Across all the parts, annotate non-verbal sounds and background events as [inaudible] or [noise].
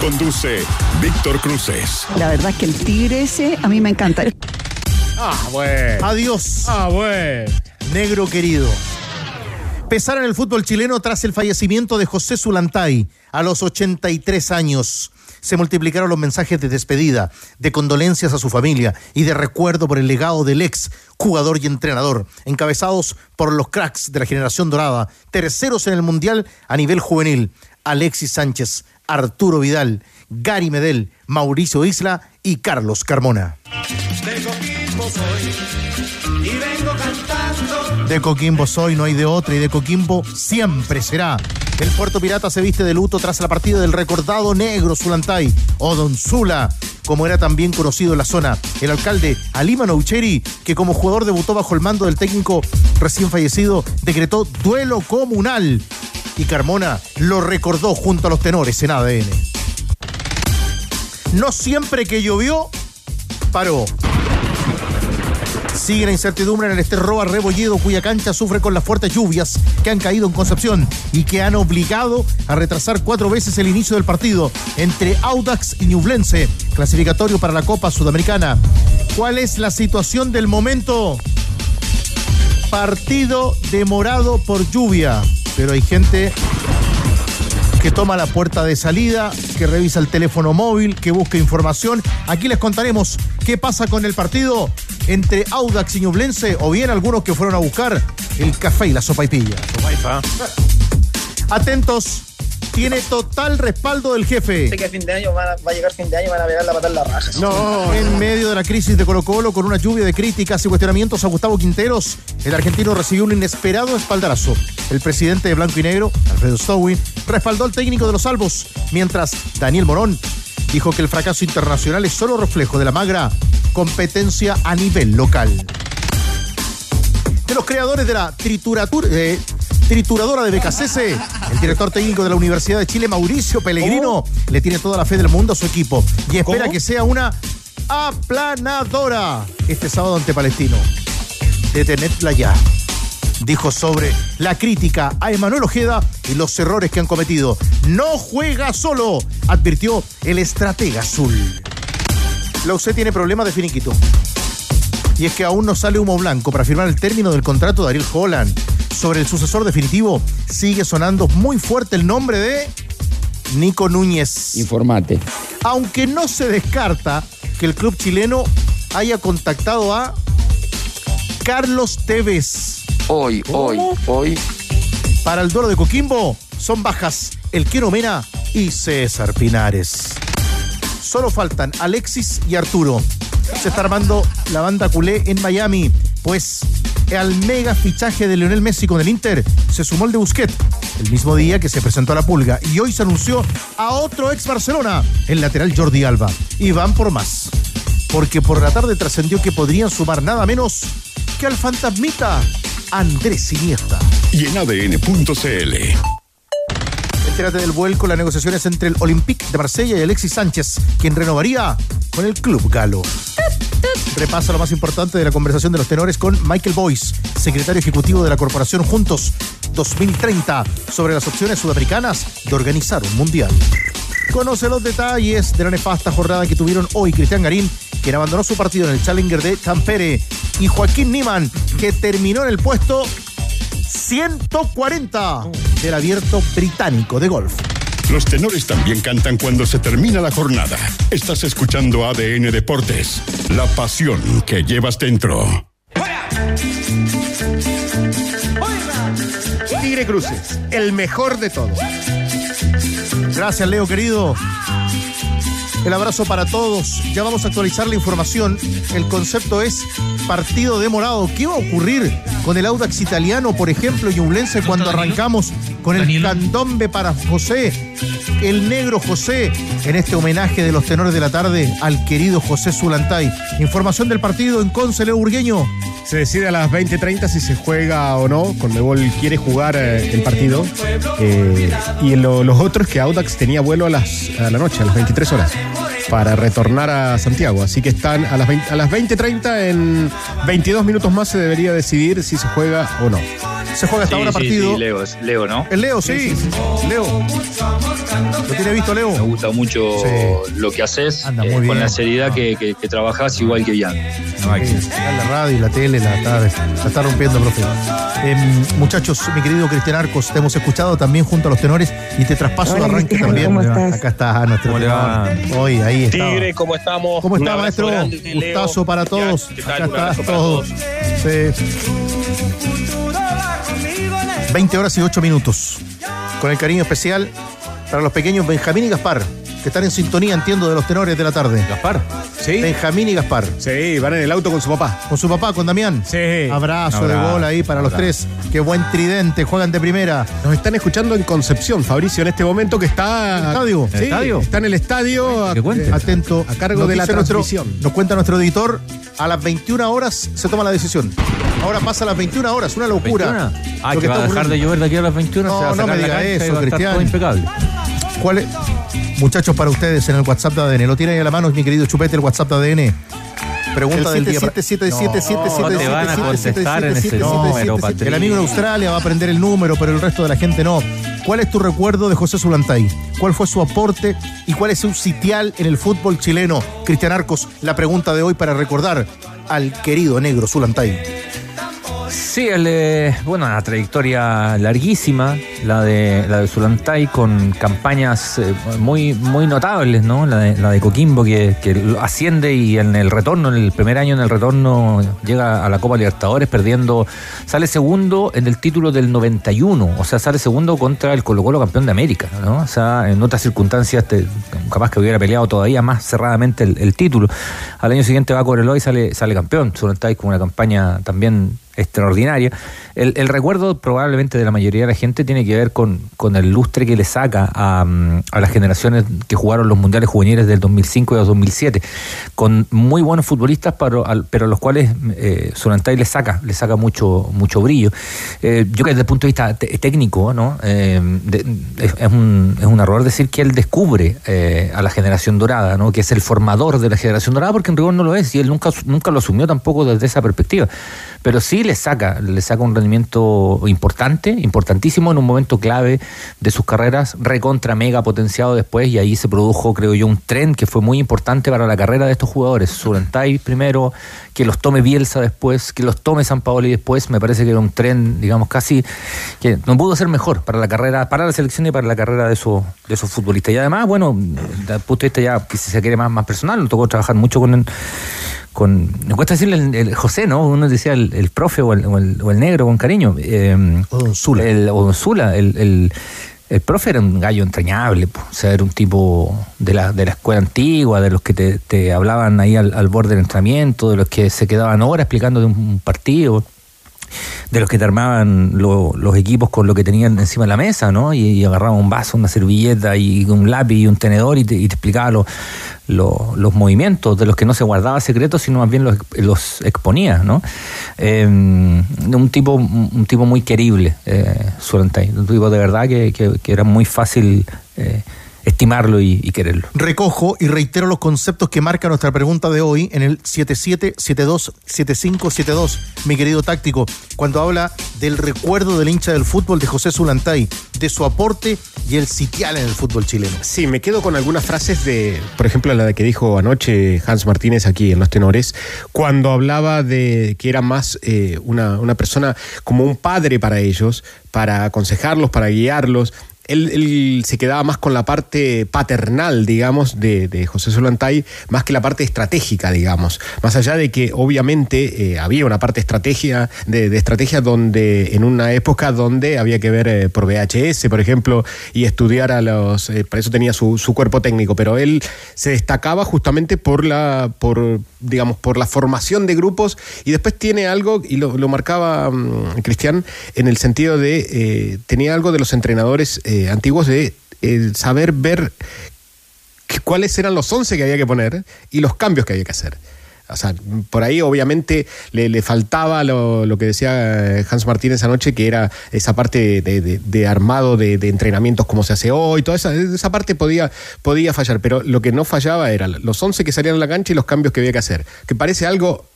Conduce Víctor Cruces. La verdad es que el tigre ese a mí me encanta. Ah, bueno. Adiós, Ah, bueno. negro querido. Pesar en el fútbol chileno tras el fallecimiento de José Zulantay a los 83 años. Se multiplicaron los mensajes de despedida, de condolencias a su familia y de recuerdo por el legado del ex jugador y entrenador, encabezados por los cracks de la generación dorada, terceros en el Mundial a nivel juvenil, Alexis Sánchez, Arturo Vidal, Gary Medel, Mauricio Isla y Carlos Carmona. De Coquimbo soy, no hay de otra, y de Coquimbo siempre será. El Puerto Pirata se viste de luto tras la partida del recordado negro Zulantay, o Don Zula, como era también conocido en la zona. El alcalde Alima Noucheri, que como jugador debutó bajo el mando del técnico recién fallecido, decretó duelo comunal. Y Carmona lo recordó junto a los tenores en ADN. No siempre que llovió, paró. Sigue la incertidumbre en el Esterroa Rebolledo, cuya cancha sufre con las fuertes lluvias que han caído en Concepción y que han obligado a retrasar cuatro veces el inicio del partido entre Audax y Ñublense, clasificatorio para la Copa Sudamericana. ¿Cuál es la situación del momento? Partido demorado por lluvia, pero hay gente que toma la puerta de salida, que revisa el teléfono móvil, que busca información. Aquí les contaremos qué pasa con el partido entre Audax y Ñublense, o bien algunos que fueron a buscar el café y la sopa y pilla. Atentos, tiene total respaldo del jefe. Sé que a fin de año van a- va a llegar fin de año y van a pegar la patada en la raja. No, en medio de la crisis de Colo Colo, con una lluvia de críticas y cuestionamientos a Gustavo Quinteros, el argentino recibió un inesperado espaldarazo. El presidente de Blanco y Negro, Alfredo Stowin, respaldó al técnico de los salvos, mientras Daniel Morón dijo que el fracaso internacional es solo reflejo de la magra competencia a nivel local. De los creadores de la trituratur- eh, trituradora de BKCS, el director técnico de la Universidad de Chile, Mauricio Pellegrino, le tiene toda la fe del mundo a su equipo y espera ¿Cómo? que sea una aplanadora este sábado ante Palestino. Detenedla ya. Dijo sobre la crítica a Emanuel Ojeda y los errores que han cometido. No juega solo, advirtió el estratega azul. La UC tiene problemas de finiquito. Y es que aún no sale humo blanco para firmar el término del contrato de Ariel Holland. Sobre el sucesor definitivo, sigue sonando muy fuerte el nombre de Nico Núñez. Informate. Aunque no se descarta que el club chileno haya contactado a Carlos Tevez. Hoy, hoy, hoy. Para el duelo de Coquimbo son bajas el Quiero Mena y César Pinares. Solo faltan Alexis y Arturo. Se está armando la banda culé en Miami, pues al mega fichaje de Lionel Messi con el Inter se sumó el de Busquets, el mismo día que se presentó a la pulga. Y hoy se anunció a otro ex Barcelona, el lateral Jordi Alba. Y van por más. Porque por la tarde trascendió que podrían sumar nada menos que al fantasmita Andrés Iniesta. Y en ADN.cl. Entérate del vuelco, las negociaciones entre el Olympique de Marsella y Alexis Sánchez, quien renovaría con el club galo. Repasa lo más importante de la conversación de los tenores con Michael Boyce, secretario ejecutivo de la corporación Juntos 2030, sobre las opciones sudamericanas de organizar un mundial. Conoce los detalles de la nefasta jornada que tuvieron hoy Cristian Garín, quien abandonó su partido en el Challenger de Tampere, y Joaquín Niman, que terminó en el puesto 140 del abierto británico de golf. Los tenores también cantan cuando se termina la jornada. Estás escuchando ADN Deportes, la pasión que llevas dentro. Tigre Cruces, el mejor de todos. Gracias, Leo, querido. El abrazo para todos. Ya vamos a actualizar la información. El concepto es partido demorado. ¿Qué va a ocurrir con el Audax italiano, por ejemplo, y Ñublense cuando arrancamos con el candombe para José, el negro José, en este homenaje de los tenores de la tarde al querido José Zulantay. Información del partido en Conce, Leo Burgueño. Se decide a las 20.30 si se juega o no. Conmebol quiere jugar eh, el partido. Eh, y lo- los otros que Audax tenía vuelo a, las, a la noche, a las 23 horas, para retornar a Santiago. Así que están a las, 20 a las 20.30, en 22 minutos más se debería decidir si se juega o no. Se juega hasta Sí, ahora sí, partido. sí, Leo, es Leo, ¿no? El Leo, sí. Leo. ¿Lo tiene visto, Me Leo? gusta mucho Sí. lo que haces, Anda eh, muy bien. con la seriedad que, que, que trabajás igual que Ian. Sí, La radio y la tele la está, la está rompiendo, profe. Em, muchachos, mi querido Cristian Arcos, te hemos escuchado también junto a los tenores y te traspaso el arranque Cristian, también. ¿cómo estás? Acá está nuestro. Hoy, ahí está. Tigre, ¿cómo estamos? ¿Cómo está, maestro? grande, Leo. Gustazo para todos. ¿Qué tal? Acá Un está abrazo para todos. Sí. 20 horas y 8 minutos. Con el cariño especial para los pequeños Benjamín y Gaspar, que están en sintonía, entiendo, de los tenores de la tarde. Gaspar. ¿Sí? Benjamín y Gaspar. Sí, van en el auto con su papá. Con su papá, con Damián. Sí. Abrazo de gol ahí para los tres. Qué buen tridente, juegan de primera. Nos están escuchando en Concepción, Fabricio, en este momento que está. ¿En el estadio? ¿En el estadio? Está en el estadio. Que cuente. Atento. A cargo de la transmisión. nos cuenta nuestro editor, a las 21 horas se toma la decisión. Ahora pasa a las 21 horas, una locura. 21. Ah, Lo que va a dejar de llover de aquí a las 21. No, se va a no me diga eso, Cristian. impecable. ¿Cuál es? Muchachos, para ustedes en el WhatsApp de ADN. Lo tiene ahí a la mano, mi querido Chupete, el WhatsApp de ADN. Pregunta del día. El amigo en Australia va a aprender el número, pero el resto de la gente no. ¿Cuál es tu recuerdo de José Zulantay? ¿Cuál fue su aporte y cuál es su sitial en el fútbol chileno? Cristian Arcos, la pregunta de hoy para recordar al querido negro Zulantay. Sí, el, bueno, una trayectoria larguísima, la de la de Zulantay, con campañas eh, muy muy notables, ¿no? La de, la de Coquimbo, que, que asciende y en el retorno, en el primer año en el retorno, llega a la Copa Libertadores perdiendo, sale segundo en el título del 91, o sea, sale segundo contra el Colo Colo campeón de América, ¿no? O sea, en otras circunstancias, te- capaz que hubiera peleado todavía más cerradamente el, título. Al año siguiente va a Cobreloa y sale, sale campeón. Zulantay con una campaña también extraordinaria. El, recuerdo probablemente de la mayoría de la gente tiene que ver con, el lustre que le saca a, mm, a las generaciones que jugaron los mundiales juveniles del 2005 y del 2007, con muy buenos futbolistas, pero, pero a los cuales eh, Zulantay le saca, le saca mucho, mucho brillo. Eh, yo que desde el punto de vista técnico, ¿no? Eh, es un, es un error decir que él descubre eh, a la generación dorada, ¿no? que es el formador de la generación dorada, porque en rigor no lo es, y él nunca, nunca lo asumió tampoco desde esa perspectiva. Pero sí le saca, le saca un rendimiento importante, importantísimo en un momento clave de sus carreras, recontra mega potenciado después, y ahí se produjo, creo yo, un tren que fue muy importante para la carrera de estos jugadores. Surantay primero, que los tome Bielsa después, que los tome San Paoli después, me parece que era un tren, digamos, casi que no pudo ser mejor para la carrera, para la selección y para la carrera de esos, de esos futbolistas. Y además, bueno, desde el punto de vista ya, que si se quiere más, más personal, nos tocó trabajar mucho con con me cuesta decirle el, el José, ¿no? Uno decía el, el profe o el, o, el, o el negro con cariño. Eh, O Don Zula. El, o Don Zula, el, el, el profe era un gallo entrañable, po. o sea, era un tipo de la, de la escuela antigua, de los que te, te hablaban ahí al, al borde del entrenamiento, de los que se quedaban horas explicando de un, un partido de los que te armaban lo- los equipos con lo que tenían encima de la mesa, ¿no? Y, y agarraban un vaso, una servilleta y un lápiz y un tenedor y te, explicaba lo- lo- los movimientos, de los que no se guardaba secretos, sino más bien los, los exponía, ¿no? Eh, un tipo un tipo muy querible, eh, un tipo de verdad que, que- que era muy fácil eh, estimarlo y, y quererlo. Recojo y reitero los conceptos que marca nuestra pregunta de hoy en el 77727572, mi querido táctico, cuando habla del recuerdo del hincha del fútbol de José Zulantay, de su aporte y el sitial en el fútbol chileno. Sí, me quedo con algunas frases de, por ejemplo, la de que dijo anoche Hans Martínez aquí en Los Tenores, cuando hablaba de que era más eh, una, una persona como un padre para ellos, para aconsejarlos, para guiarlos. Él, él se quedaba más con la parte paternal, digamos, de, José Solantay, más que la parte estratégica, digamos. Más allá de que obviamente eh, había una parte estrategia, de, de estrategia donde, en una época donde había que ver eh, por VHS, por ejemplo, y estudiar a los. eh, para eso tenía su, cuerpo técnico, pero él se destacaba justamente por la, por, digamos, por la formación de grupos y después tiene algo, y lo, marcaba mm, Cristian, en el sentido de, eh, tenía algo de los entrenadores antiguos de saber ver cuáles eran los 11 que había que poner y los cambios que había que hacer. O sea, por ahí obviamente le, le faltaba lo, lo que decía eh, Hans Martínez anoche, que era esa parte de, de- de armado de, de entrenamientos como se hace hoy, toda esa, esa parte podía, podía fallar, pero lo que no fallaba era los 11 que salían a la cancha y los cambios que había que hacer, que parece algo,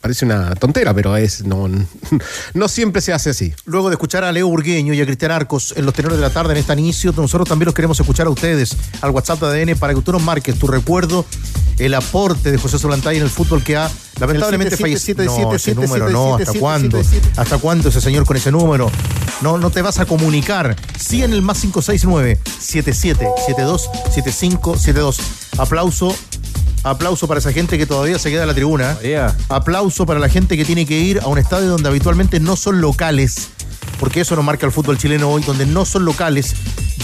parece una tontera, pero es no, [laughs] no siempre se hace así. Luego de escuchar a Leo Burgueño y a Cristian Arcos en los tenores de la tarde en este inicio, nosotros también los queremos escuchar a ustedes al WhatsApp de ADN para que tú nos marques tu recuerdo, el aporte de José Solantay en el fútbol que ha lamentablemente fallecido. No, siete, ese siete, número siete, no, ¿hasta siete, cuándo? siete, siete. ¿Hasta cuándo ese señor con ese número? No, no te vas a comunicar. Sí en el más 569 77 72 75 72. Aplauso. Aplauso para esa gente que todavía se queda en la tribuna. Todavía. Aplauso para la gente que tiene que ir a un estadio donde habitualmente no son locales, porque eso nos marca el fútbol chileno hoy, donde no son locales,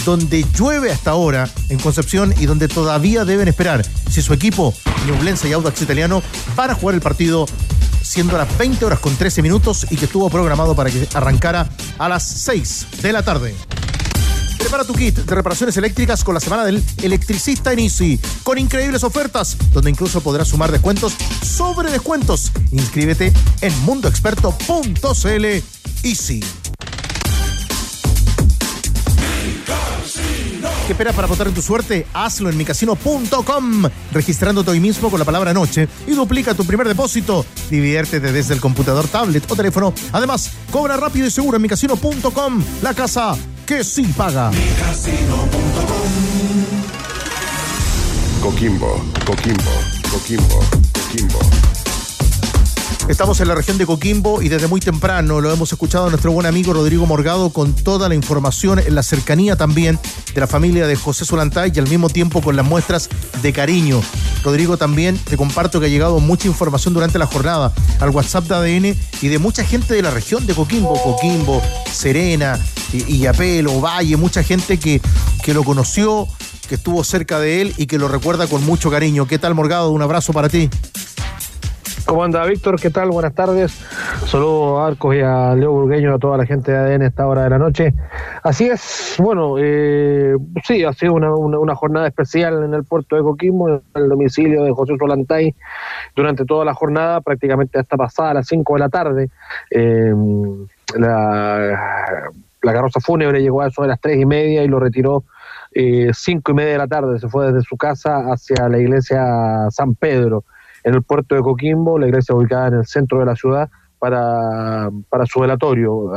donde llueve hasta ahora en Concepción y donde todavía deben esperar si su equipo, Ñublense y Audax Italiano, van a jugar el partido siendo las 20 horas con 13 minutos y que estuvo programado para que arrancara a las 6 de la tarde. Prepara tu kit de reparaciones eléctricas con la semana del electricista en Easy, con increíbles ofertas, donde incluso podrás sumar descuentos sobre descuentos. Inscríbete en mundoexperto.cl Easy. ¿Qué esperas para votar en tu suerte? Hazlo en micasino.com, registrándote hoy mismo con la palabra noche y duplica tu primer depósito. Diviértete desde el computador, tablet o teléfono. Además, cobra rápido y seguro en micasino.com, la casa que sí paga. Coquimbo, Coquimbo, Coquimbo, Coquimbo. Estamos en la región de Coquimbo y desde muy temprano lo hemos escuchado a nuestro buen amigo Rodrigo Morgado con toda la información en la cercanía también de la familia de José Solantay y al mismo tiempo con las muestras de cariño. Rodrigo también te comparto que ha llegado mucha información durante la jornada al WhatsApp de ADN y de mucha gente de la región de Coquimbo, Coquimbo, Serena, y Illapel, Valle, mucha gente que, que lo conoció, que estuvo cerca de él y que lo recuerda con mucho cariño. ¿Qué tal Morgado? Un abrazo para ti. ¿Cómo anda Víctor? ¿Qué tal? Buenas tardes. Saludos a Arcos y a Leo Burgueño a toda la gente de ADN a esta hora de la noche. Así es, bueno, eh, sí, ha sido una, jornada especial en el puerto de Coquimbo, en el domicilio de José Solantay, durante toda la jornada, prácticamente hasta pasada a las 5 de la tarde. Eh, la, la carroza fúnebre llegó a eso de las 3 y media y lo retiró eh, cinco y media de la tarde. Se fue desde su casa hacia la iglesia San Pedro en el puerto de Coquimbo, la iglesia ubicada en el centro de la ciudad, para, para su velatorio.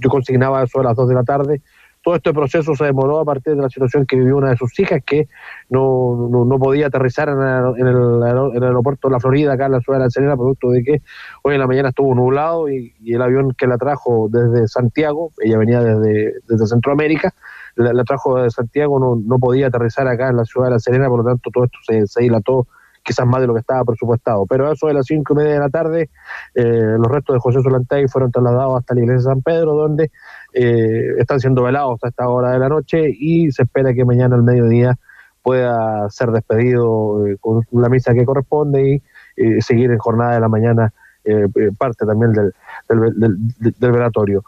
Yo consignaba eso a las 2 de la tarde. Todo este proceso se demoró a partir de la situación que vivió una de sus hijas, que no, no, podía aterrizar en el, en, en el aeropuerto de la Florida, acá en la ciudad de La Serena, producto de que hoy en la mañana estuvo nublado y, el avión que la trajo desde Santiago, ella venía desde, desde Centroamérica, la, trajo desde Santiago, no, no podía aterrizar acá en la ciudad de La Serena, por lo tanto todo esto se, se dilató quizás más de lo que estaba presupuestado. Pero eso de las cinco y media de la tarde, eh, los restos de José Solantay fueron trasladados hasta la iglesia de San Pedro, donde eh, están siendo velados a esta hora de la noche y se espera que mañana al mediodía pueda ser despedido eh, con la misa que corresponde y eh, seguir en jornada de la mañana eh, parte también del, del, del- del velatorio.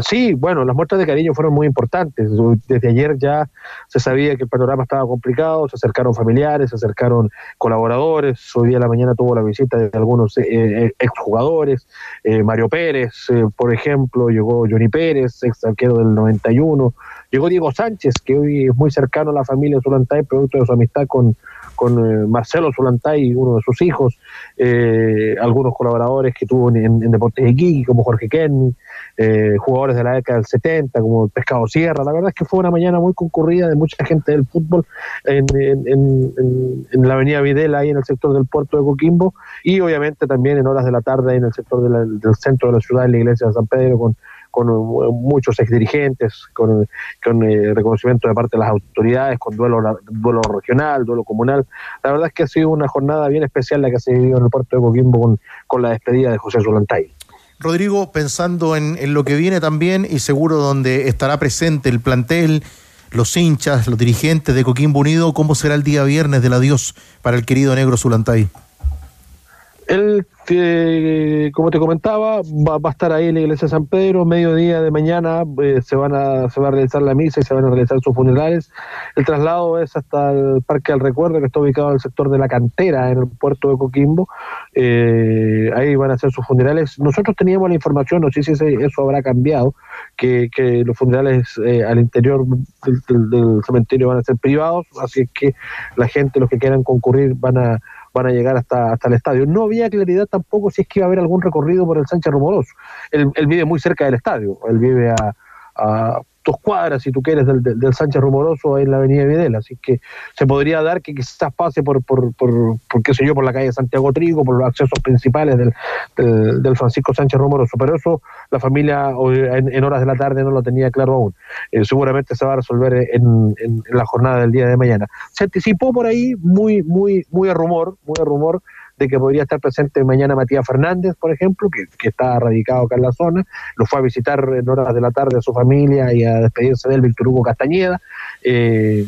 Sí, bueno, las muestras de cariño fueron muy importantes. Desde ayer ya se sabía que el panorama estaba complicado, se acercaron familiares, se acercaron colaboradores. Hoy día a la mañana tuvo la visita de algunos eh, eh, exjugadores, eh, Mario Pérez, eh, por ejemplo, llegó Johnny Pérez, ex arquero del 91, llegó Diego Sánchez, que hoy es muy cercano a la familia Zulantay, producto de su amistad con, con eh, Marcelo Zulantay, uno de sus hijos, eh, algunos colaboradores que tuvo en, en Deportes Iquique, como Jorge Kenny, eh, jugadores de la década del 70, como Pescado Sierra. La verdad es que fue una mañana muy concurrida de mucha gente del fútbol en, en- la avenida Videla, ahí en el sector del puerto de Coquimbo, y obviamente también en horas de la tarde ahí en el sector de la- del centro de la ciudad, en la iglesia de San Pedro, con, con eh, muchos exdirigentes, con, con eh, reconocimiento de parte de las autoridades, con duelo, duelo regional, duelo comunal. La verdad es que ha sido una jornada bien especial la que se vivido en el puerto de Coquimbo con, con la despedida de José Solantay. Rodrigo, pensando en, en, lo que viene también y seguro donde estará presente el plantel, los hinchas, los dirigentes de Coquimbo Unido, ¿cómo será el día viernes del adiós para el querido negro Zulantay? Él, eh, como te comentaba, va, va, a estar ahí en la iglesia de San Pedro, mediodía de mañana eh, se van a se va a realizar la misa y se van a realizar sus funerales. El traslado es hasta el Parque del Recuerdo, que está ubicado en el sector de la cantera, en el puerto de Coquimbo. Eh, ahí van a hacer sus funerales. Nosotros teníamos la información, no sé si eso habrá cambiado, que, que los funerales eh, al interior del, del, del cementerio van a ser privados, así que la gente, los que quieran concurrir, van a van a llegar hasta, hasta el estadio. No había claridad tampoco si es que iba a haber algún recorrido por el Sánchez Rumoroso. Él, él vive muy cerca del estadio, él vive a, a dos cuadras, si tú quieres, del, del, Sánchez Rumoroso en la avenida Videla. Así que se podría dar que quizás pase por, por, por, por qué sé yo, por la calle Santiago Trigo, por los accesos principales del, del, del Francisco Sánchez Rumoroso. Pero eso la familia en, en, horas de la tarde no lo tenía claro aún. Eh, seguramente se va a resolver en, en, en, la jornada del día de mañana. Se anticipó por ahí, muy, muy, muy a rumor, muy a rumor, de que podría estar presente mañana Matías Fernández, por ejemplo, que, está radicado acá en la zona, lo fue a visitar en horas de la tarde a su familia y a despedirse de él Víctor Hugo Castañeda. Eh,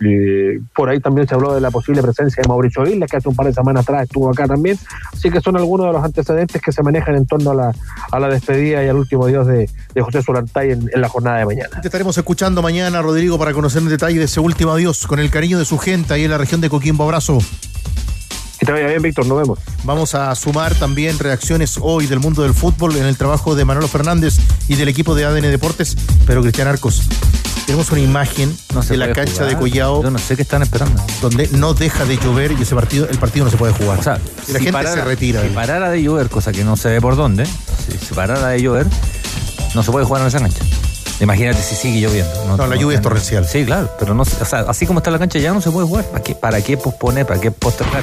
eh, por ahí también se habló de la posible presencia de Mauricio Villa, que hace un par de semanas atrás estuvo acá también. Así que son algunos de los antecedentes que se manejan en torno a la, a la despedida y al último adiós de, José Solantay en, en, la jornada de mañana. Te estaremos escuchando mañana, Rodrigo, para conocer en detalle de ese último adiós con el cariño de su gente ahí en la región de Coquimbo. Abrazo. Que te vaya bien, Víctor, nos vemos. Vamos a sumar también reacciones hoy del mundo del fútbol en el trabajo de Manolo Fernández y del equipo de ADN Deportes, pero Cristian Arcos. Tenemos una imagen no de la cancha jugar. de Collao. Yo no sé qué están esperando. Donde no deja de llover y ese partido, el partido no se puede jugar. O sea, y la si gente parara, se retira. Si parara de llover, cosa que no se ve por dónde, si, si parara de llover, no se puede jugar en esa cancha. Imagínate si sigue lloviendo. No, no la lluvia es torrencial. Sí, claro, pero no, o sea, así como está la cancha ya no se puede jugar. ¿Para qué, para qué posponer? ¿Para qué postergar?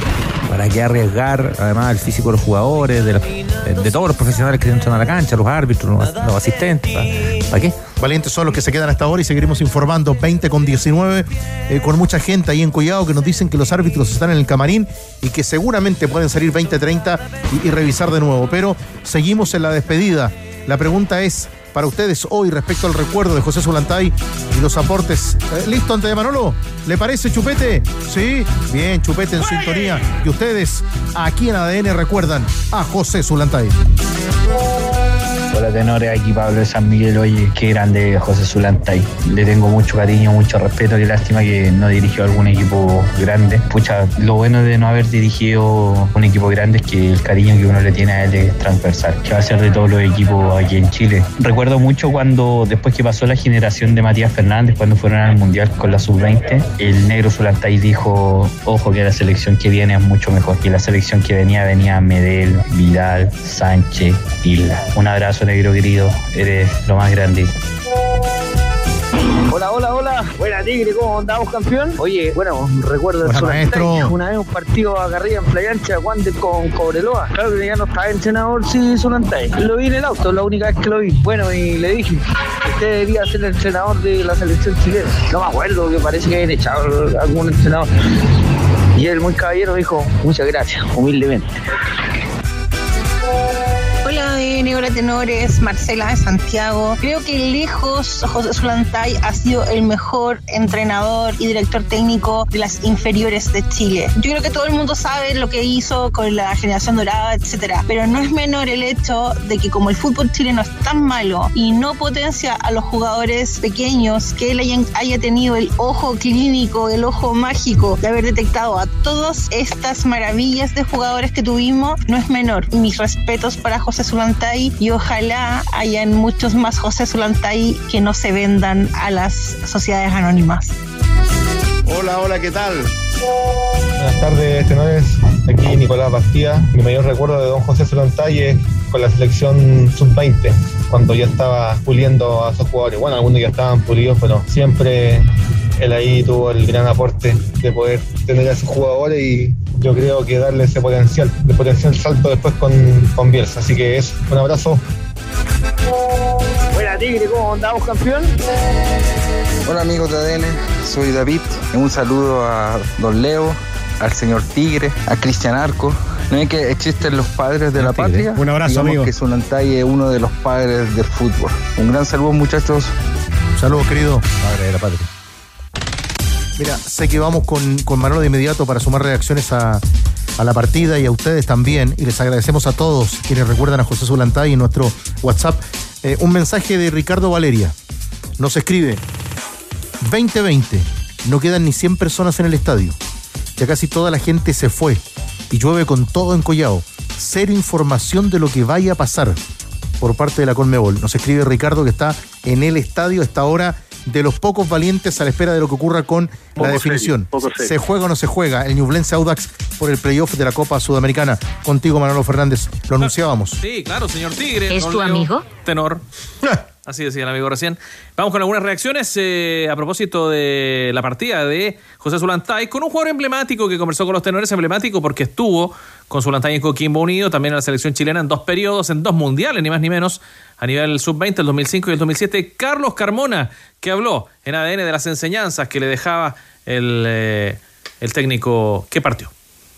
¿Para qué arriesgar además el físico de los jugadores, de, los, de, de todos los profesionales que entran a la cancha, los árbitros, los, los asistentes? ¿Para, ¿Para, qué? Valientes son los que se quedan hasta ahora y seguiremos informando 20 con 19 eh, con mucha gente ahí en Collado que nos dicen que los árbitros están en el camarín y que seguramente pueden salir 20-30 y, y revisar de nuevo. Pero seguimos en la despedida. La pregunta es, para ustedes hoy respecto al recuerdo de José Zulantay y los aportes. Eh, ¿Listo ante de Manolo? ¿Le parece Chupete? Sí, bien, Chupete en sintonía. Y ustedes aquí en ADN recuerdan a José Zulantay. Tenores, aquí Pablo de San Miguel, oye, qué grande José Zulantay. Le tengo mucho cariño, mucho respeto, qué lástima que no dirigió algún equipo grande. Pucha, lo bueno de no haber dirigido un equipo grande es que el cariño que uno le tiene a él es transversal, que va a ser de todos los equipos aquí en Chile. Recuerdo mucho cuando, después que pasó la generación de Matías Fernández, cuando fueron al Mundial con la Sub-20, el negro Zulantay dijo, ojo que la selección que viene es mucho mejor, que la selección que venía venía Medel, Vidal, Sánchez, Isla. Un abrazo negro querido, eres lo más grande. Hola, hola, hola. Buena Tigre, ¿cómo andamos, campeón? Oye, bueno, recuerdo el maestro. Una vez un partido acá arriba en Playa Ancha, Wander con Cobreloa. Claro que ya no estaba entrenador, sí, Solantay. Lo vi en el auto, la única vez que lo vi. Bueno, y le dije, usted debería ser el entrenador de la selección chilena. No me acuerdo, que parece que habían echado algún entrenador. Y él, muy caballero, dijo, muchas gracias, humildemente. De Tenores, Marcela de Santiago. Creo que lejos José Zulantay ha sido el mejor entrenador y director técnico de las inferiores de Chile. Yo creo que todo el mundo sabe lo que hizo con la generación dorada, etcétera, pero no es menor el hecho de que como el fútbol chileno es tan malo y no potencia a los jugadores pequeños, que él haya tenido el ojo clínico, el ojo mágico de haber detectado a todas estas maravillas de jugadores que tuvimos, no es menor. Mis respetos para José Zulantay y ojalá hayan muchos más José Zulantay que no se vendan a las sociedades anónimas. Hola, hola, ¿qué tal? Buenas tardes, tenores. Aquí Nicolás Bastía. Mi mayor recuerdo de don José Solantay es con la selección sub-20, cuando ya estaba puliendo a esos jugadores. Bueno, algunos ya estaban pulidos, pero siempre él ahí tuvo el gran aporte de poder tener a esos jugadores y yo creo que darle ese potencial, de potencial salto después con, con Bielsa. Así que es un abrazo. Tigre, ¿cómo andamos, campeón? Hola amigos de ADN, soy David. Un saludo a Don Leo, al señor Tigre, a Cristian Arco. ¿No es que existen los padres de la patria? Un abrazo, Digamos amigo. que Zulantay es uno de los padres del fútbol. Un gran saludo, muchachos. Saludos, querido. Padre de la patria. Mira, sé que vamos con, con Manolo de inmediato para sumar reacciones a, a la partida y a ustedes también. Y les agradecemos a todos quienes recuerdan a José Zulantay en nuestro WhatsApp. Eh, un mensaje de Ricardo Valeria. Nos escribe: 2020. No quedan ni 100 personas en el estadio. Ya casi toda la gente se fue. Y llueve con todo en Collao. Cero información de lo que vaya a pasar por parte de la Conmebol. Nos escribe Ricardo que está en el estadio a esta hora de los pocos valientes a la espera de lo que ocurra con Poco la definición. serio, poco serio. ¿Se juega o no se juega el Ñublense Audax por el playoff de la Copa Sudamericana? Contigo, Manolo Fernández. Lo anunciábamos. Sí, claro, señor Tigre. ¿Es tu amigo? Tenor. Así decía el amigo recién. Vamos con algunas reacciones eh, a propósito de la partida de José Zulantay con un jugador emblemático que conversó con los tenores, emblemático porque estuvo con Zulantay en Coquimbo Unido, también en la selección chilena en dos periodos, en dos mundiales, ni más ni menos, a nivel sub-20, el 2005 y el 2007. Carlos Carmona, que habló en ADN de las enseñanzas que le dejaba el, eh, el técnico que partió.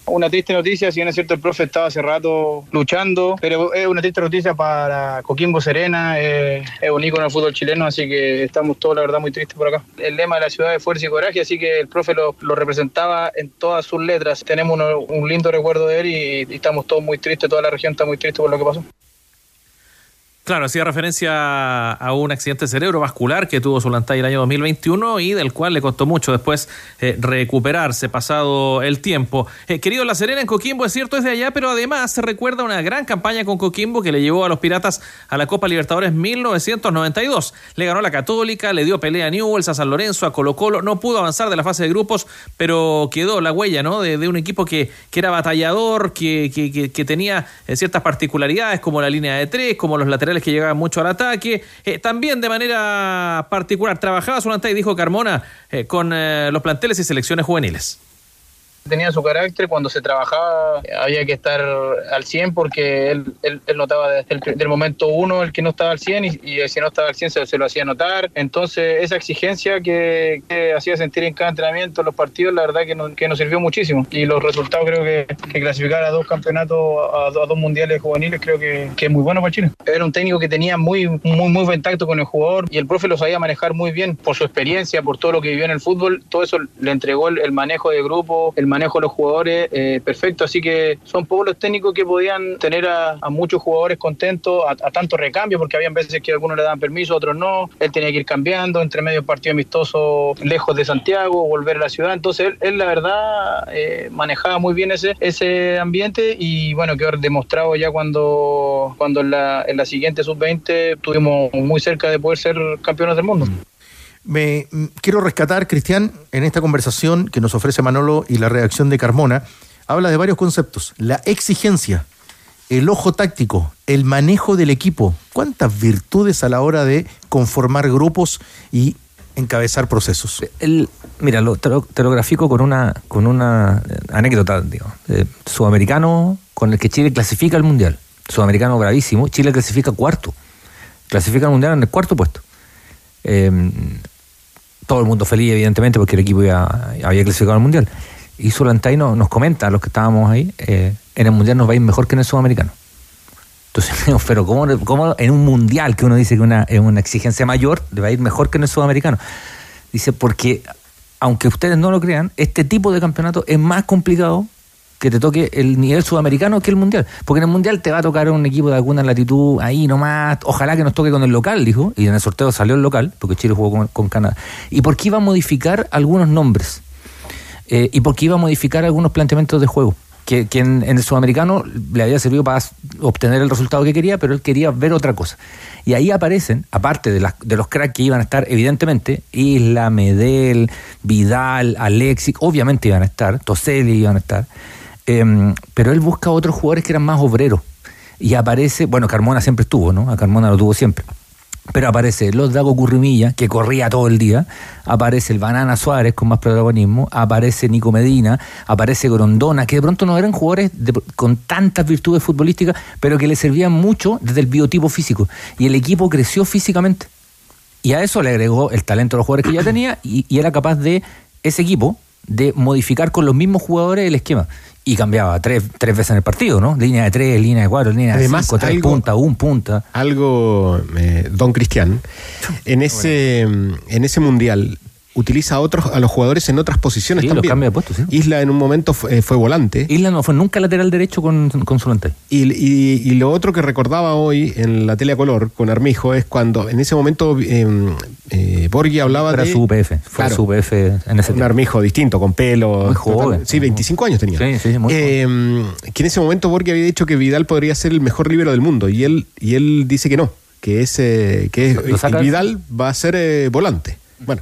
Una triste noticia, si bien es cierto el profe estaba hace rato luchando, pero es una triste noticia para Coquimbo Serena, eh, es un ícono del fútbol chileno, así que estamos todos la verdad muy tristes por acá. El lema de la ciudad es fuerza y coraje, así que el profe lo, representaba en todas sus letras. Tenemos un lindo recuerdo de él y estamos todos muy tristes, toda la región está muy triste por lo que pasó. Claro, hacía referencia a un accidente cerebrovascular que tuvo Zulantay el año 2021 y del cual le costó mucho después eh, recuperarse pasado el tiempo. Eh, querido La Serena en Coquimbo, es cierto, es de allá, pero además se recuerda una gran campaña con Coquimbo que le llevó a los Piratas a la Copa Libertadores 1992. Le ganó la Católica, le dio pelea a Newells, a San Lorenzo, a Colo Colo, no pudo avanzar de la fase de grupos, pero quedó la huella ¿no? de, un equipo que, que era batallador, que, que- que- que tenía eh, ciertas particularidades como la línea de tres, como los laterales que llegaban mucho al ataque. Eh, también de manera particular trabajaba Zulantay, dijo Carmona, eh, con eh, los planteles y selecciones juveniles. Tenía su carácter, cuando se trabajaba había que estar al 100 porque él, él, él notaba desde el del momento uno el que no estaba al 100 y, y si no estaba al 100 se, se lo hacía notar. Entonces esa exigencia que, que hacía sentir en cada entrenamiento, en los partidos, la verdad que, no- que nos sirvió muchísimo. Y los resultados creo que, que clasificar a dos campeonatos, a, a dos mundiales juveniles creo que, que es muy bueno para Chile. Era un técnico que tenía muy, muy, muy buen tacto con el jugador y el profe lo sabía manejar muy bien por su experiencia, por todo lo que vivió en el fútbol. Todo eso le entregó el, el manejo de grupo, el manejo de los jugadores eh, perfecto. Así que son pocos los técnicos que podían tener a, muchos jugadores contentos, a, a tanto recambio, porque habían veces que algunos le daban permiso, otros no. Él tenía que ir cambiando entre medio partido amistoso lejos de Santiago, volver a la ciudad. Entonces él, él, la verdad eh, manejaba muy bien ese, ese ambiente y bueno, quedó demostrado ya cuando, cuando en, la, en la siguiente sub-20 estuvimos muy cerca de poder ser campeones del mundo. Me mm, quiero rescatar, Cristian, en esta conversación que nos ofrece Manolo y la reacción de Carmona, habla de varios conceptos. La exigencia, el ojo táctico, el manejo del equipo. ¿Cuántas virtudes a la hora de conformar grupos y encabezar procesos? El, mira, te, lo, grafico con una, con una eh, anécdota, digo. Eh, sudamericano con el que Chile clasifica al Mundial. Sudamericano gravísimo. Chile clasifica cuarto. Clasifica al Mundial en el cuarto puesto. Eh, todo el mundo feliz, evidentemente, porque el equipo ya había clasificado al Mundial. Y Solantay no, nos comenta, los que estábamos ahí, eh, en el Mundial nos va a ir mejor que en el Sudamericano. Entonces, [laughs] pero ¿cómo, cómo en un Mundial que uno dice que una, es una exigencia mayor, le va a ir mejor que en el Sudamericano? Dice, porque aunque ustedes no lo crean, este tipo de campeonato es más complicado que te toque el nivel sudamericano que el mundial. Porque en el mundial te va a tocar un equipo de alguna latitud ahí nomás. Ojalá que nos toque con el local, dijo. Y en el sorteo salió el local, porque Chile jugó con, Canadá. Y porque iba a modificar algunos nombres. Eh, y porque iba a modificar algunos planteamientos de juego. Que, en, el sudamericano le había servido para obtener el resultado que quería, pero él quería ver otra cosa. Y ahí aparecen, aparte de, las, de los cracks que iban a estar, evidentemente, Isla, Medel, Vidal, Alexis, obviamente iban a estar, Toselli iban a estar. Eh, pero él busca otros jugadores que eran más obreros. Y aparece, bueno, Carmona siempre estuvo, ¿no? A Carmona lo tuvo siempre. Pero aparece los Dago Currimilla, que corría todo el día, aparece el Banana Suárez con más protagonismo, aparece Nico Medina, aparece Grondona, que de pronto no eran jugadores con tantas virtudes futbolísticas, pero que le servían mucho desde el biotipo físico. Y el equipo creció físicamente. Y a eso le agregó el talento de los jugadores que ya tenía y, y era capaz de, ese equipo, de modificar con los mismos jugadores el esquema. Y cambiaba tres, tres veces en el partido, ¿no? Línea de tres, línea de cuatro, línea de Además, cinco, tres algo- puntas, un punta. Algo, eh, Don Cristian, en ese, en ese mundial utiliza a otros a los jugadores en otras posiciones Sí, los también. cambia de puesto, sí. Isla en un momento fue, eh, fue volante. Isla no fue nunca lateral derecho con, con Zulantay. Y, y- y lo otro que recordaba hoy en la tele a color con Armijo es cuando en ese momento eh, eh, Borghi hablaba Era de. su UPF, fue Claro. su UPF en ese un Armijo distinto, con pelo. Muy joven. sí, 25 años tenía. Sí, sí, muy Eh, que en ese momento Borghi había dicho que Vidal podría ser el mejor libero del mundo y él, y él dice que no, que, es, eh, que es-. Vidal va a ser eh, volante. Bueno.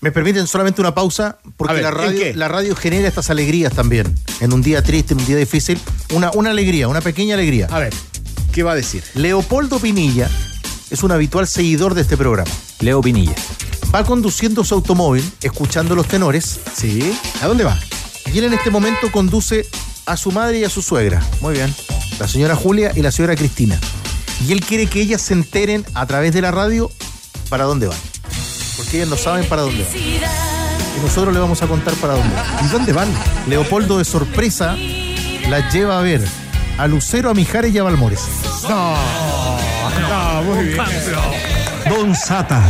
Me permiten solamente una pausa, porque la radio genera estas alegrías también. En un día triste, en un día difícil. Una, una alegría, una pequeña alegría. A ver, ¿qué va a decir? Leopoldo Pinilla es un habitual seguidor de este programa. Leo Pinilla. Va conduciendo su automóvil, escuchando los tenores. Sí. ¿A dónde va? Y él en este momento conduce a su madre y a su suegra. Muy bien. La señora Julia y la señora Cristina. Y él quiere que ellas se enteren a través de la radio para dónde van. Porque ellas no saben para dónde van. Y nosotros le vamos a contar para dónde van. ¿Y dónde van? Leopoldo de sorpresa las lleva a ver a Lucero, a Mijares y a Balmores. No, no, muy bien. Don Sata.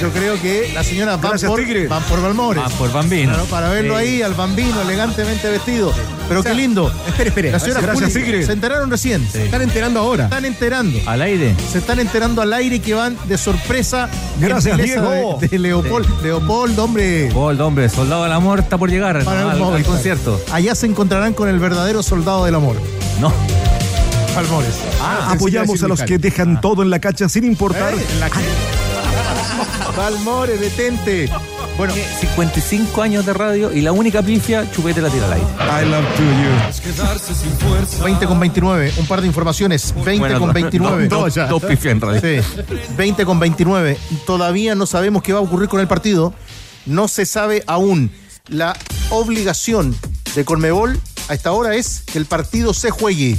Yo creo que las señoras van, Gracias, por, Tigre. van por Balmores. Van por Bambino. Claro, para verlo Sí. ahí, al bambino, elegantemente vestido. Pero O sea, qué lindo. Espere, espere. Las señoras Gracias, Juli Tigre. se enteraron recién. Se están enterando ahora. Están enterando. Al aire. Se están enterando al aire que van de sorpresa. Gracias, gentileza Diego. De, de Leopoldo. Leopoldo, hombre. Gol, hombre, soldado del amor está por llegar Para ¿no? un al, al momento. concierto. Allá se encontrarán con el verdadero soldado del amor. No. Balmores. Ah, Apoyamos a los que dejan todo en la cancha sin importar. Balmores, detente. Bueno, 55 años de radio y la única pifia, chupete la tira al aire. I love to you. 20 con 29, un par de informaciones. 20 Bueno, con do- 29. do- do- dos pifias en radio. Sí. 20 con 29. Todavía no sabemos qué va a ocurrir con el partido. No se sabe aún. La obligación de Colmebol a esta hora es que el partido se juegue.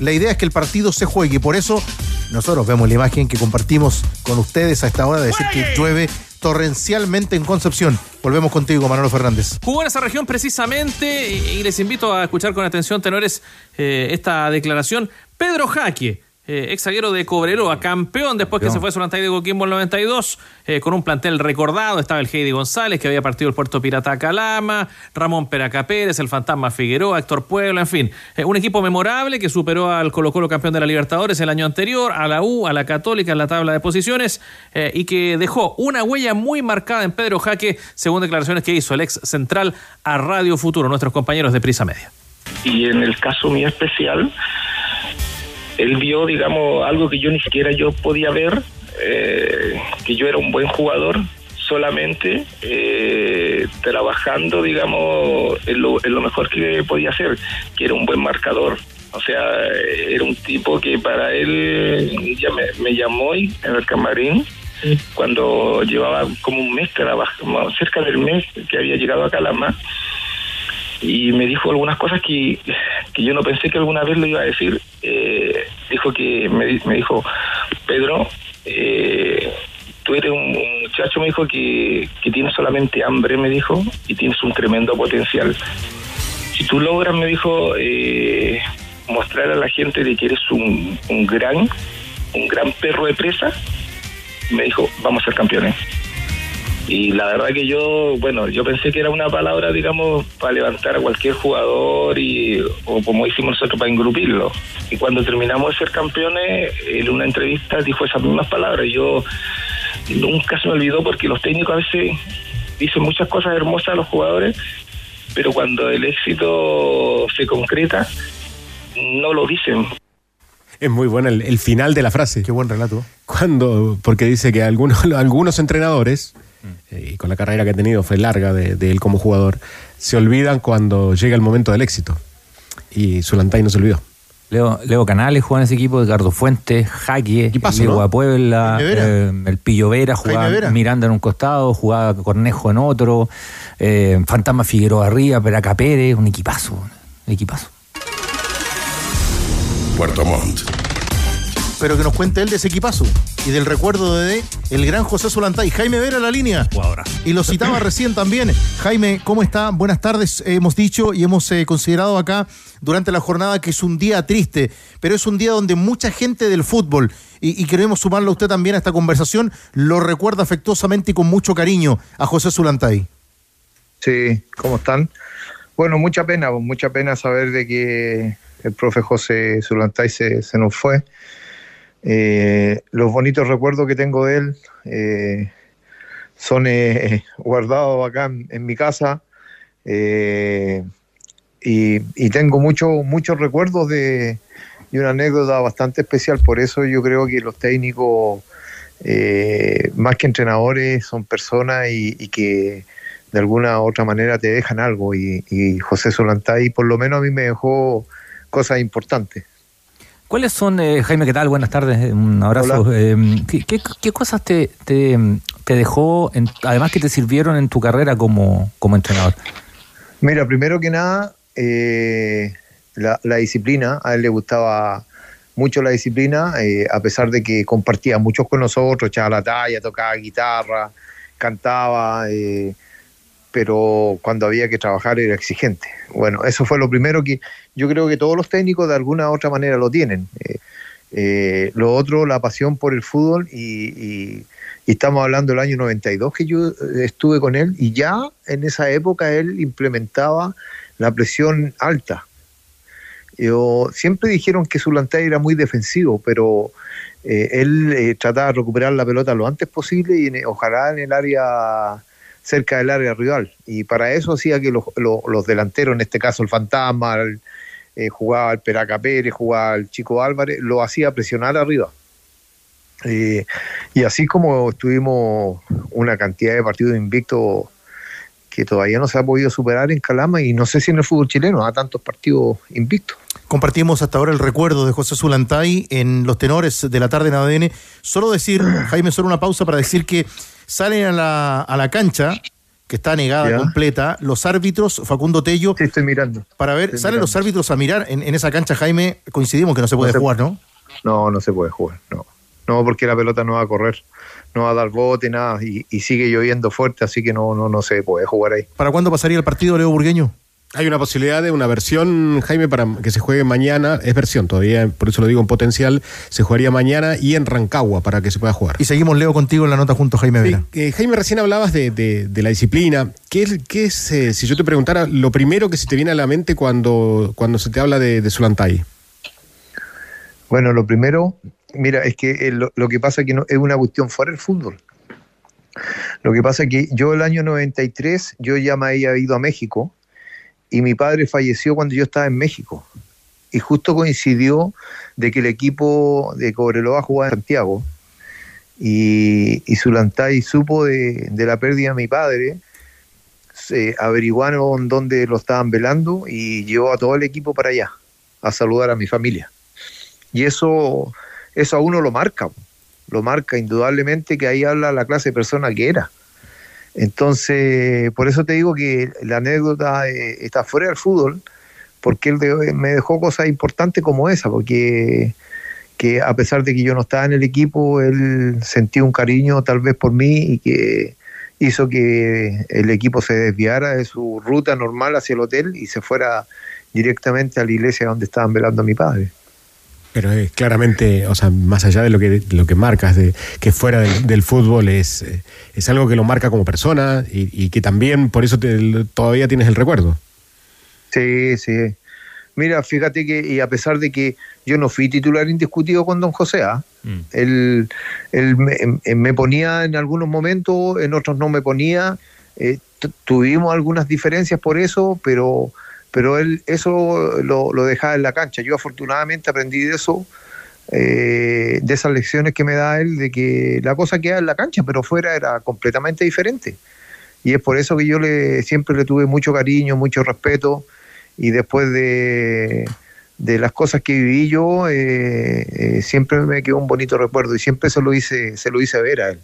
La idea es que el partido se juegue. Por eso nosotros vemos la imagen que compartimos con ustedes a esta hora de decir que llueve torrencialmente en Concepción. Volvemos contigo, Manolo Fernández. Jugó en esa región precisamente y les invito a escuchar con atención, tenores, eh, esta declaración. Pedro Jaque, eh, ex zaguero de Cobreloa, campeón después que se fue a Solantay de Coquimbo en el 92, eh, con un plantel recordado. Estaba el Heidi González, que había partido el Puerto Pirata Calama, Ramón Peraca Pérez, el Fantasma Figueroa, Héctor Puebla, en fin. Eh, un equipo memorable que superó al Colo Colo campeón de la Libertadores el año anterior, a la U, a la Católica en la tabla de posiciones, eh, y que dejó una huella muy marcada en Pedro Jaque, según declaraciones que hizo el ex central a Radio Futuro, nuestros compañeros de Prisa Media. y en el caso mío especial, él vio, digamos, algo que yo ni siquiera yo podía ver, eh, que yo era un buen jugador solamente eh, trabajando, digamos, en lo, mejor que podía hacer, que era un buen marcador. O sea, era un tipo que para él ya me, me llamó y- en el camarín cuando llevaba como un mes trabajando, cerca del mes que había llegado a Calama y me dijo algunas cosas que, que yo no pensé que alguna vez lo iba a decir. Eh, dijo que me, me dijo, Pedro, eh, tú eres un, un muchacho, me dijo, que, que tienes solamente hambre, me dijo, y tienes un tremendo potencial. Si tú logras, me dijo, eh, mostrar a la gente de que eres un, un gran, un gran perro de presa, me dijo, vamos a ser campeones. Y la verdad que yo, bueno, yo pensé que era una palabra, digamos, para levantar a cualquier jugador y, o como hicimos nosotros, para engrupirlo. Y cuando terminamos de ser campeones, en una entrevista dijo esas mismas palabras. Yo nunca se me olvidó porque los técnicos a veces dicen muchas cosas hermosas a los jugadores, pero cuando el éxito se concreta, no lo dicen. Es muy bueno el, el final de la frase. Qué buen relato. Cuando, porque dice que algunos, [laughs] algunos entrenadores, y con la carrera que ha tenido fue larga de, de él como jugador, se olvidan cuando llega el momento del éxito. Y Zulantay no se olvidó. Leo, Leo Canales jugaba en ese equipo, Edgardo Fuentes, Jaque, Diego ¿no? Puebla, eh, el Pillo Vera, jugaba Vera. Miranda en un costado, jugaba Cornejo en otro, eh, Fantasma Figueroa arriba, Peraca Pérez, un equipazo, un equipazo. Puerto Montt. Pero que nos cuente él de ese equipazo y del recuerdo de el gran José Solantay. Jaime Vera la línea. Y lo citaba [clears throat] recién también. Jaime, ¿cómo está? Buenas tardes. Hemos dicho y hemos eh, considerado acá durante la jornada que es un día triste, pero es un día donde mucha gente del fútbol, y, y queremos sumarlo a usted también a esta conversación, lo recuerda afectuosamente y con mucho cariño a José Zulantay. Sí, ¿cómo están? Bueno, mucha pena, mucha pena saber de que el profe José Zulantay se, se nos fue. Eh, los bonitos recuerdos que tengo de él eh, son eh, [laughs] guardados acá en, mi casa eh, y, tengo mucho- muchos recuerdos de, y una anécdota bastante especial. Por eso yo creo que los técnicos, eh, más que entrenadores, son personas y, que de alguna u otra manera te dejan algo. Y, y José Solantay, por lo menos a mí me dejó cosas importantes. ¿Cuáles son, eh, Jaime, qué tal? Buenas tardes, eh, un abrazo. Eh, ¿qué, qué, qué cosas te, te, te dejó, en- además que te sirvieron en tu carrera como, como entrenador? Mira, primero que nada, eh, la, la disciplina, a él le gustaba mucho la disciplina, eh, a pesar de que compartía muchos con nosotros, echaba la talla, tocaba guitarra, cantaba, eh, pero cuando había que trabajar era exigente. Bueno, eso fue lo primero que yo creo que todos los técnicos de alguna u otra manera lo tienen. Eh, eh, lo otro, la pasión por el fútbol y, estamos hablando del año 92 que yo eh, estuve con él y ya en esa época él implementaba la presión alta. Yo, siempre dijeron que Zulantay era muy defensivo, pero él trataba de recuperar la pelota lo antes posible y ojalá en el área cerca del área rival. Y para eso hacía que los, los- delanteros, en este caso el Fantasma, eh, jugaba el Peraca Pérez, jugaba el Chico Álvarez, lo hacía presionar arriba. Eh, y así como estuvimos una cantidad de partidos invictos que todavía no se ha podido superar en Calama y no sé si en el fútbol chileno a tantos partidos invictos. Compartimos hasta ahora el recuerdo de José Zulantay en los tenores de la tarde en ADN. Solo decir, Jaime, solo una pausa para decir que salen a la, a la cancha, que está negada Ya. completa, los árbitros, Facundo Tello. Sí, estoy mirando. Para ver, Estoy salen mirando. los árbitros a mirar en, en esa cancha, Jaime. Coincidimos que no se puede jugar, ¿no? No, no se puede jugar, no. No, porque la pelota no va a correr, no va a dar bote, nada, y, y sigue lloviendo fuerte, así que no, no, no se puede jugar ahí. ¿Para cuándo pasaría el partido, Leo Burgueño? Hay una posibilidad de una versión, Jaime, para que se juegue mañana. Es versión todavía, por eso lo digo en potencial. Se jugaría mañana y en Rancagua para que se pueda jugar. Y seguimos, Leo, contigo en la nota junto Jaime Vera. Eh, Jaime, recién hablabas de, de- de la disciplina. ¿Qué es, qué es, eh, si yo te preguntara, lo primero que se te viene a la mente cuando, cuando se te habla de, de Zulantay? Bueno, lo primero, mira, es que eh, lo, lo que pasa es que no, es una cuestión fuera del fútbol. Lo que pasa es que yo el año 93, yo ya me había ido a México y mi padre falleció cuando yo estaba en México. Y justo coincidió de que el equipo de Cobreloa jugaba en Santiago y, y Zulantay supo de, de la pérdida de mi padre, se averiguaron dónde lo estaban velando y llevó a todo el equipo para allá a saludar a mi familia. Y eso, eso a uno lo marca, lo marca indudablemente que ahí habla la clase de persona que era. Entonces, por eso te digo que la anécdota eh, está fuera del fútbol, porque él me dejó cosas importantes como esa, porque que a pesar de que yo no estaba en el equipo, él sentía un cariño tal vez por mí y que hizo que el equipo se desviara de su ruta normal hacia el hotel y se fuera directamente a la iglesia donde estaban velando a mi padre. Pero es claramente, o sea, más allá de lo que, lo que marcas, de que fuera del, del fútbol es, eh, es algo que lo marca como persona y, y que también por eso te- todavía tienes el recuerdo. Sí, sí. Mira, fíjate que, y a pesar de que yo no fui titular indiscutido con don José, ¿ah? él, él me, em- me ponía en algunos momentos, en otros no me ponía. eh, tu- tuvimos algunas diferencias por eso, pero, pero él eso lo, lo dejaba en la cancha. Yo afortunadamente aprendí de eso, eh, de esas lecciones que me da él, de que la cosa queda en la cancha, pero fuera era completamente diferente. Y es por eso que yo le, siempre le tuve mucho cariño, mucho respeto y después de, de las cosas que viví yo, eh, eh, siempre me quedó un bonito recuerdo y siempre se lo hice, se lo hice ver a él.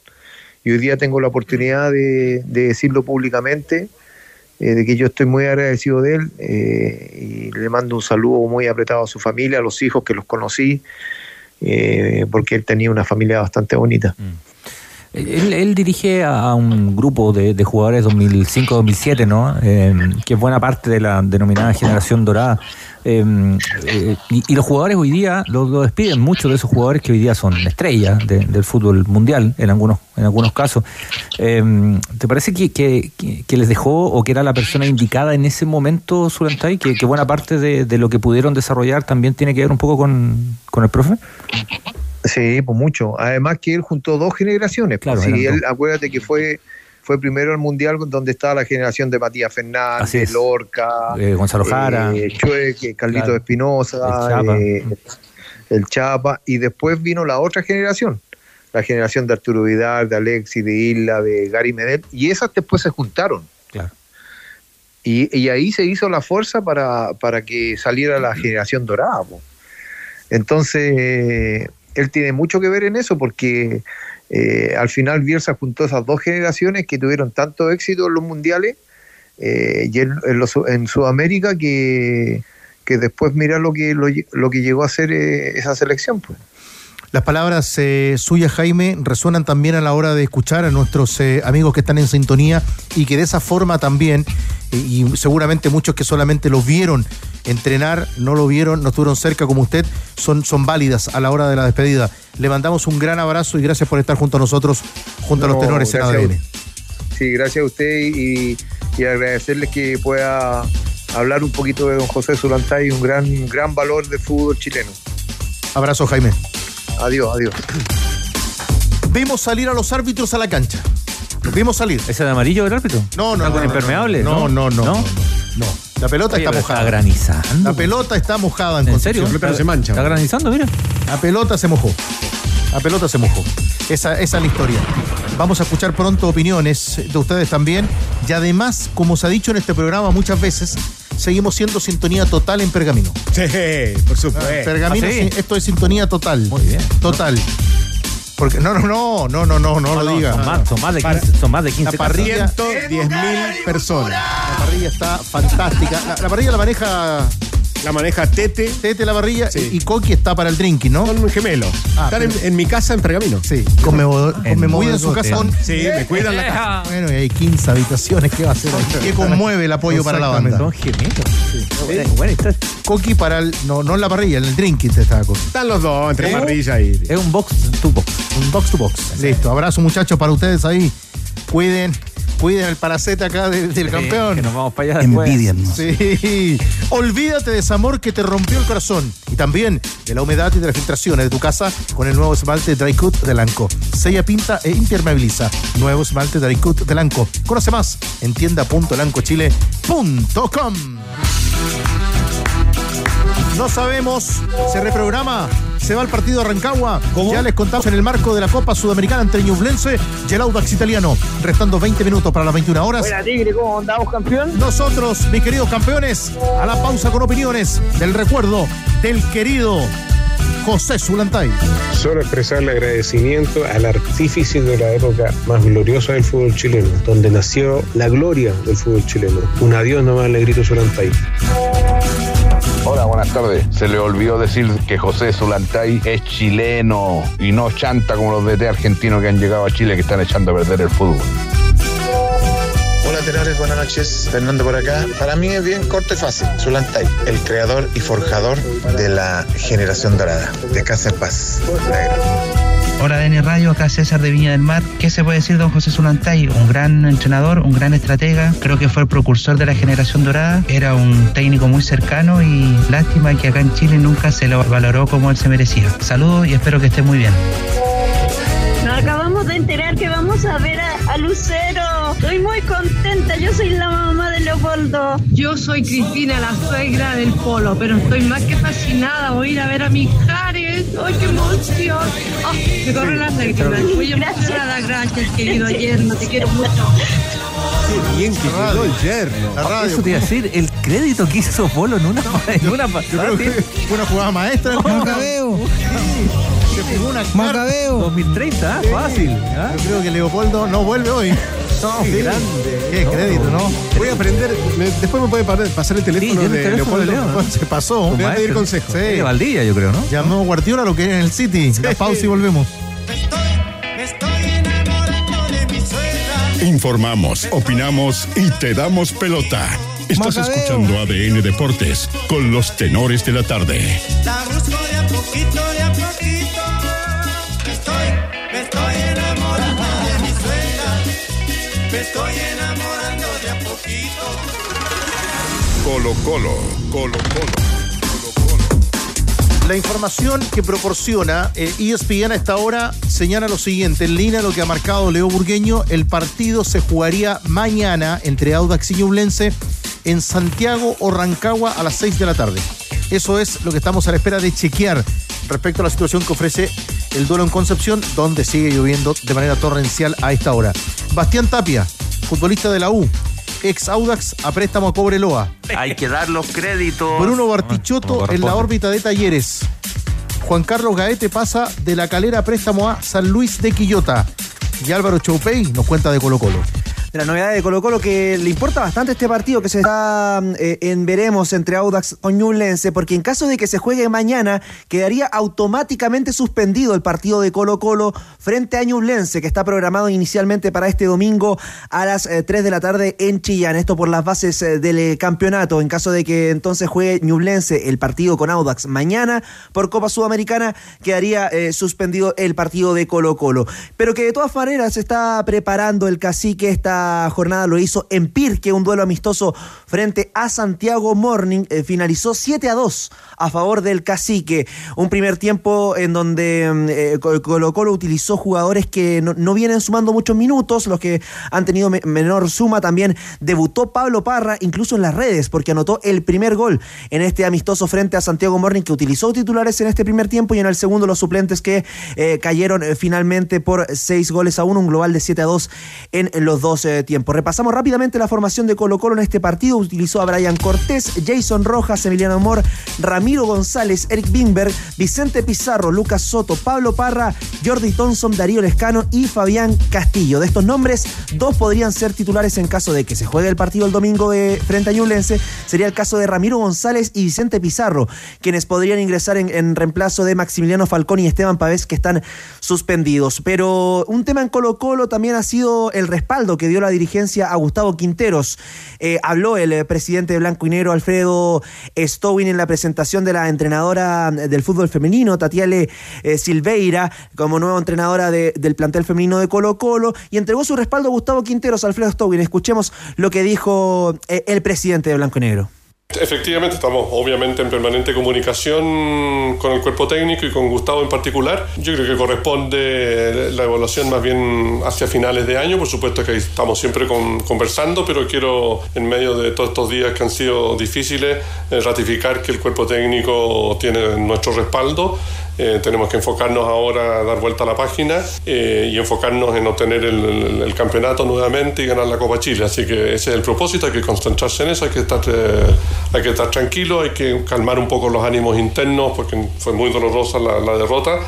Y hoy día tengo la oportunidad de, de decirlo públicamente, eh, de que yo estoy muy agradecido de él eh, y le mando un saludo muy apretado a su familia, a los hijos que los conocí, eh, porque él tenía una familia bastante bonita. Él, dirige a un grupo de, de jugadores 2005-2007, ¿no? Eh, que es buena parte de la denominada generación dorada. Eh, eh, y, los jugadores hoy día lo, despiden, muchos de esos jugadores que hoy día son estrellas de- del fútbol mundial, en algunos, en algunos casos. Eh, ¿Te parece que, que- les dejó o que era la persona indicada en ese momento, Zulantay? Que, que buena parte de, de lo que pudieron desarrollar también tiene que ver un poco con, con el profe. Sí, pues mucho. Además que él juntó dos generaciones. Claro, pues, sí, eran él, acuérdate que fue, fue primero al Mundial donde estaba la generación de Matías Fernández. Lorca, Eh, Gonzalo Jara. eh, Chueque, Carlito Claro. Espinosa, El Chapa. eh, el Chapa, y después vino la otra generación, la generación de Arturo Vidal, de Alexis, de Isla, de Gary Medel, y esas después se juntaron. Claro. Y, y ahí se hizo la fuerza para, para que saliera la generación dorada. po. Entonces, él tiene mucho que ver en eso porque eh, al final Bielsa juntó esas dos generaciones que tuvieron tanto éxito en los mundiales eh, y en, en los- en Sudamérica que, que después mira lo que, lo, lo que llegó a ser eh, esa selección. Pues. Las palabras eh, suyas, Jaime, resuenan también a la hora de escuchar a nuestros eh, amigos que están en sintonía y que de esa forma también, y seguramente muchos que solamente los vieron entrenar, no lo vieron, no estuvieron cerca como usted, son, son válidas a la hora de la despedida. Le mandamos un gran abrazo y gracias por estar junto a nosotros, junto a los No, tenores en ADN. Sí, gracias a usted y, y agradecerles que pueda hablar un poquito de don José Zulantay, un gran, gran valor de fútbol chileno. Abrazo, Jaime. Adiós, adiós. Vimos salir a los árbitros a la cancha. Los vimos salir. ¿Ese de amarillo el árbitro? No, no, ¿Está no, con no, impermeable? No, no, no. ¿No? no, no. La pelota Oye, está mojada. Está granizando. La pelota está mojada en, ¿En serio? Concepción. Está- Está granizando, mira. La pelota se mojó. La pelota se mojó. Esa, esa es la historia. Vamos a escuchar pronto opiniones de ustedes también. Y además, como se ha dicho en este programa muchas veces, seguimos siendo sintonía total en Pergamino. Sí, por supuesto. Pergamino, ¿Ah, sí? sí, esto es sintonía total. Muy bien. Total. Porque no, no, no, no, no, no, no, lo diga. Son más, son más de 15, son más de 15 La parrilla, 110 mil personas. la parrilla está fantástica. La, la parrilla la maneja La maneja Tete. Tete la parrilla Sí. y, Coqui está para el drinking, ¿no? Son gemelos. Ah, Están en, pero- en mi casa en Pergamino. Sí, conmemo- conmemoran su modo casa. Sí, me cuidan la casa. [laughs] Bueno, y hay 15 habitaciones. ¿Qué va a hacer? ¿Qué conmueve el apoyo para la banda? Son gemelos. Buena historia. Coqui para el. No, no en la parrilla, en el drinking te estaba Coqui. Están los dos, entre ¿Eh? parrilla y. Es un box to box. Un box to box. Listo. Abrazo, muchachos, para ustedes ahí. Cuiden, cuiden el paraceta acá de- del campeón. Que nos vamos para allá después. Envidiennos. Sí. Olvídate de ese amor que te rompió el corazón. Y también de la humedad y de las filtraciones de tu casa con el nuevo esmalte Dry Cut de Lanco. Sella, pinta e impermeabiliza. Nuevo esmalte Dry Cut de Lanco. Conoce más en tienda.lancochile.com. No sabemos, se reprograma, se va al partido de Rancagua. Ya les contamos en el marco de la Copa Sudamericana entre Ñublense y el Audax italiano. Restando 20 minutos para las 21 horas. Buena Tigre, ¿cómo andamos, campeón? Nosotros, mis queridos campeones, a la pausa con opiniones del recuerdo del querido José Zulantay. Solo expresarle agradecimiento al artífice de la época más gloriosa del fútbol chileno, donde nació la gloria del fútbol chileno. Un adiós nomás le grito Solantay. Hola, buenas tardes. Se le olvidó decir que José Zulantay es chileno y no chanta como los DT argentinos que han llegado a Chile que están echando a perder el fútbol. Hola tenores, buenas noches. Fernando por acá. Para mí es bien corto y fácil. Zulantay, el creador y forjador de la generación dorada. De Casa en Paz. Hola DN Radio, acá César de Viña del Mar. ¿Qué se puede decir de don José Zulantay? Un gran entrenador, un gran estratega. Creo que fue el precursor de la generación dorada. Era un técnico muy cercano y lástima que acá en Chile nunca se lo valoró como él se merecía. Saludos y espero que esté muy bien. Nos acabamos de enterar que vamos a ver a, a Lucero. Estoy muy contenta. Yo soy la mamá de Leopoldo. Yo soy Cristina, la suegra del Polo, pero estoy más que fascinada. Voy a ir a ver a mis Jares. ¡Ay, qué emoción! ¡Ah, me corren las lágrimas. Muy emocionada. Gracias, querido yerno. Te quiero mucho. bien que radio. el yerno. La radio. Eso te iba a decir, el crédito que hizo Polo en una, [laughs] en una Yo pasada. creo que fue una jugada maestra. programa. Macabeo. Se jugó una carta. Macabeo. 2030, ¿ah? fácil. ¿ah? Yo creo que Leopoldo no vuelve hoy. No, Qué grande. Qué crédito, ¿no? Voy a aprender. me- después me puede pa- pasar el teléfono Sí, el de teléfono de Leopoldo. Leo. Se pasó. Voy a pedir Maestro. consejo. Sí. De Valdilla, yo creo, ¿no? Llamó Guardiola lo que era en el City. La pausa y volvemos. Informamos, opinamos y te damos pelota. Estás Macabeo. escuchando ADN Deportes con los tenores de la tarde. La busco de a poquito, de a poquito. Me estoy enamorando de a poquito. Colo Colo, Colo Colo. La información que proporciona eh, ESPN a esta hora señala lo siguiente. En línea lo que ha marcado Leo Burgueño, el partido se jugaría mañana entre Audax y Ñublense en Santiago o Rancagua a las 6 de la tarde. Eso es lo que estamos a la espera de chequear respecto a la situación que ofrece el duelo en Concepción, donde sigue lloviendo de manera torrencial a esta hora. Bastián Tapia, futbolista de la U, ex Audax a préstamo a Cobreloa. Hay que dar los créditos. Bruno Bartichotto en la órbita de Talleres. Juan Carlos Gaete pasa de la calera a préstamo a San Luis de Quillota. Y Álvaro Choupey nos cuenta de Colo Colo. De la novedad de Colo Colo que le importa bastante este partido que se está eh, en veremos entre Audax o Ñublense, porque en caso de que se juegue mañana, quedaría automáticamente suspendido el partido de Colo Colo frente a Ñublense, que está programado inicialmente para este domingo a las eh, 3 de la tarde en Chillán. Esto por las bases eh, del eh, campeonato. En caso de que entonces juegue Ñublense el partido con Audax mañana por Copa Sudamericana, quedaría eh, suspendido el partido de Colo Colo. Pero que de todas maneras está preparando el cacique esta jornada, lo hizo en Pirque, un duelo amistoso frente a Santiago Morning, eh, finalizó 7 a 2 a favor del cacique. Un primer tiempo en donde mm, eh, Colo Colo utilizó jugadores que no, no vienen sumando muchos minutos, los que han tenido me- menor suma. También debutó Pablo Parra, incluso en las redes, porque anotó el primer gol en este amistoso frente a Santiago Morning, que utilizó titulares en este primer tiempo y en el segundo los suplentes que eh, cayeron finalmente por 6 goles a 1, un global de 7 a 2 en los dos eh, tiempos. Repasamos rápidamente la formación de Colo Colo en este partido. Utilizó a Brian Cortés, Jason Rojas, Emiliano Amor, Ramiro González, Eric Bimber, Vicente Pizarro, Lucas Soto, Pablo Parra, Jordi Thompson, Darío Lescano y Fabián Castillo. De estos nombres, dos podrían ser titulares en caso de que se juegue el partido el domingo de frente a Ñublense. Sería el caso de Ramiro González y Vicente Pizarro, quienes podrían ingresar en, en reemplazo de Maximiliano Falcón y Esteban Pavés, que están suspendidos. Pero un tema en Colo Colo también ha sido el respaldo que dio la dirigencia a Gustavo Quinteros. Eh, habló el eh, presidente de Blanco y Negro, Alfredo Stowin, en la presentación de la entrenadora del fútbol femenino, Tatiale eh, Silveira, como nueva entrenadora de- del plantel femenino de Colo Colo, y entregó su respaldo a Gustavo Quinteros, Alfredo Stowin. Escuchemos lo que dijo eh, el presidente de Blanco y Negro. Efectivamente, estamos obviamente en permanente comunicación con el cuerpo técnico y con Gustavo en particular. Yo creo que corresponde la evaluación más bien hacia finales de año. Por supuesto que estamos siempre con- conversando, pero quiero, en medio de todos estos días que han sido difíciles, eh, ratificar que el cuerpo técnico tiene nuestro respaldo. Eh, tenemos que enfocarnos ahora a dar vuelta a la página eh, y enfocarnos en obtener el, el- el campeonato nuevamente y ganar la Copa Chile. Así que ese es el propósito, hay que concentrarse en eso, hay que estar, eh, hay que estar tranquilo, hay que calmar un poco los ánimos internos porque fue muy dolorosa la, la derrota.